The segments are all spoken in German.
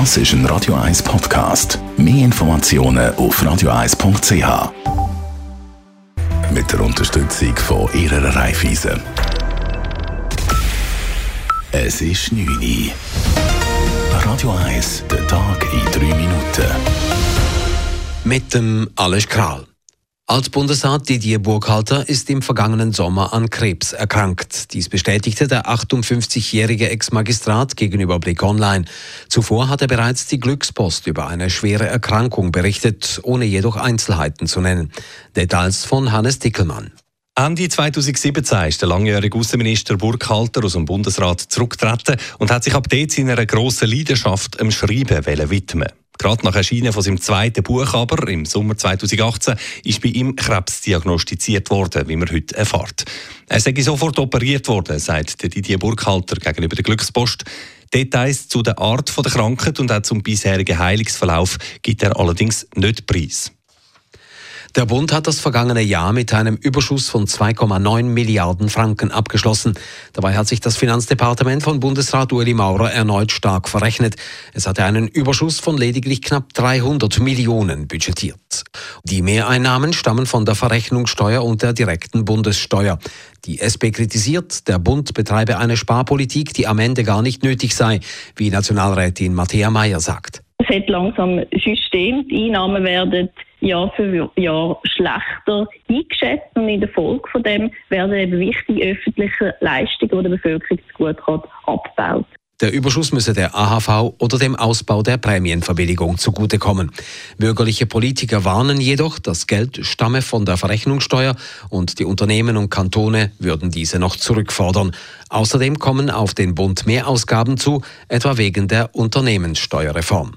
Das ist ein Radio 1 Podcast. Mehr Informationen auf radio1.ch. Mit der Unterstützung von Ihrer Raiffeisen. Es ist 9 Uhr. Radio 1, der Tag in 3 Minuten. Mit dem Alles Kral. Altbundesrat Didier Burkhalter ist im vergangenen Sommer an Krebs erkrankt. Dies bestätigte der 58-jährige Ex-Magistrat gegenüber Blick Online. Zuvor hat er bereits die Glückspost über eine schwere Erkrankung berichtet, ohne jedoch Einzelheiten zu nennen. Details von Hannes Dickelmann. Ende 2017 ist der langjährige Außenminister Burkhalter aus dem Bundesrat zurückgetreten und hat sich ab dort seiner grossen Leidenschaft am Schreiben widmen Gerade nach Erscheinen von seinem zweiten Buch aber, im Sommer 2018, ist bei ihm Krebs diagnostiziert worden, wie man heute erfährt. Er sei sofort operiert worden, sagt der Didier Burkhalter gegenüber der Glückspost. Details zu der Art der Krankheit und auch zum bisherigen Heilungsverlauf gibt er allerdings nicht preis. Der Bund hat das vergangene Jahr mit einem Überschuss von 2,9 Milliarden Franken abgeschlossen. Dabei hat sich das Finanzdepartement von Bundesrat Ueli Maurer erneut stark verrechnet. Es hatte einen Überschuss von lediglich knapp 300 Millionen budgetiert. Die Mehreinnahmen stammen von der Verrechnungssteuer und der direkten Bundessteuer. Die SP kritisiert, der Bund betreibe eine Sparpolitik, die am Ende gar nicht nötig sei, wie Nationalrätin Matthäa Mayer sagt. Es hat langsam System, die Einnahmen werden Jahr für Jahr schlechter eingeschätzt und in der Folge von dem werden eben wichtige öffentliche Leistungen, die der Bevölkerung zugutekommt, abgebaut. Der Überschuss müsse der AHV oder dem Ausbau der Prämienverbilligung zugutekommen. Bürgerliche Politiker warnen jedoch, das Geld stamme von der Verrechnungssteuer und die Unternehmen und Kantone würden diese noch zurückfordern. Außerdem kommen auf den Bund mehr Ausgaben zu, etwa wegen der Unternehmenssteuerreform.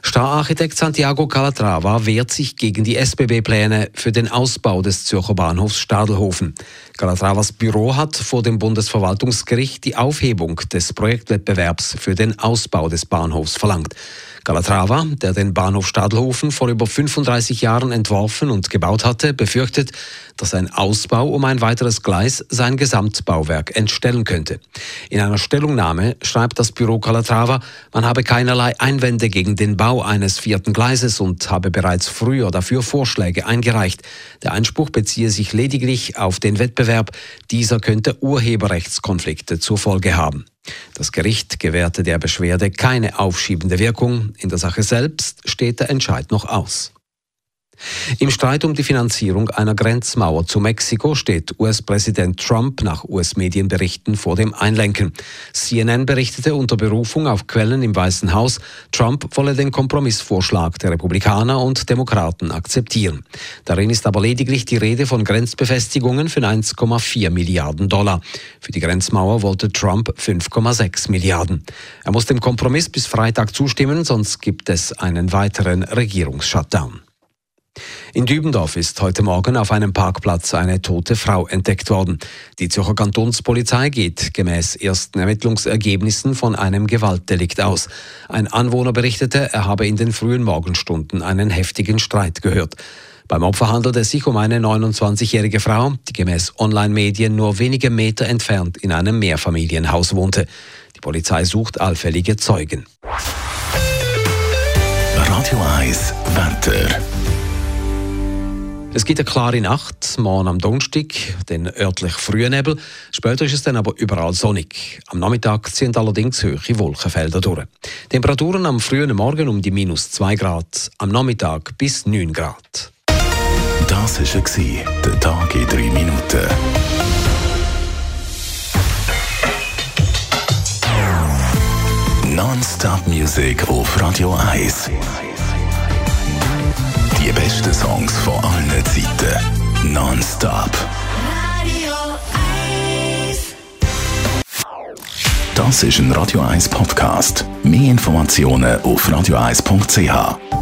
Stararchitekt Santiago Calatrava wehrt sich gegen die SBB-Pläne für den Ausbau des Zürcher Bahnhofs Stadelhofen. Calatravas Büro hat vor dem Bundesverwaltungsgericht die Aufhebung des Projektwettbewerbs für den Ausbau des Bahnhofs verlangt. Calatrava, der den Bahnhof Stadelhofen vor über 35 Jahren entworfen und gebaut hatte, befürchtet, dass ein Ausbau um ein weiteres Gleis sein Gesamtbauwerk entstellen könnte. In einer Stellungnahme schreibt das Büro Calatrava, man habe keinerlei Einwände gegen den Bau eines vierten Gleises und habe bereits früher dafür Vorschläge eingereicht. Der Einspruch beziehe sich lediglich auf den Wettbewerb. Dieser könnte Urheberrechtskonflikte zur Folge haben. Das Gericht gewährte der Beschwerde keine aufschiebende Wirkung. In der Sache selbst steht der Entscheid noch aus. Im Streit um die Finanzierung einer Grenzmauer zu Mexiko steht US-Präsident Trump nach US-Medienberichten vor dem Einlenken. CNN berichtete unter Berufung auf Quellen im Weißen Haus, Trump wolle den Kompromissvorschlag der Republikaner und Demokraten akzeptieren. Darin ist aber lediglich die Rede von Grenzbefestigungen für 1,4 Milliarden Dollar. Für die Grenzmauer wollte Trump 5,6 Milliarden. Er muss dem Kompromiss bis Freitag zustimmen, sonst gibt es einen weiteren Regierungsshutdown. In Dübendorf ist heute Morgen auf einem Parkplatz eine tote Frau entdeckt worden. Die Zürcher Kantonspolizei geht gemäß ersten Ermittlungsergebnissen von einem Gewaltdelikt aus. Ein Anwohner berichtete, er habe in den frühen Morgenstunden einen heftigen Streit gehört. Beim Opfer handelt es sich um eine 29-jährige Frau, die gemäß Online-Medien nur wenige Meter entfernt in einem Mehrfamilienhaus wohnte. Die Polizei sucht allfällige Zeugen. Radio 1 Wetter. Es gibt eine klare Nacht, morgen am Donnerstag, den örtlich frühen Nebel. Später ist es dann aber überall sonnig. Am Nachmittag ziehen allerdings hohe Wolkenfelder durch. Temperaturen am frühen Morgen um die minus 2 Grad, am Nachmittag bis 9 Grad. Das war der Tag in 3 Minuten. Non-Stop Music auf Radio 1. Die besten Songs von allen Zeiten. Non-stop. Radio 1. Das ist ein Radio 1 Podcast. Mehr Informationen auf radio1.ch.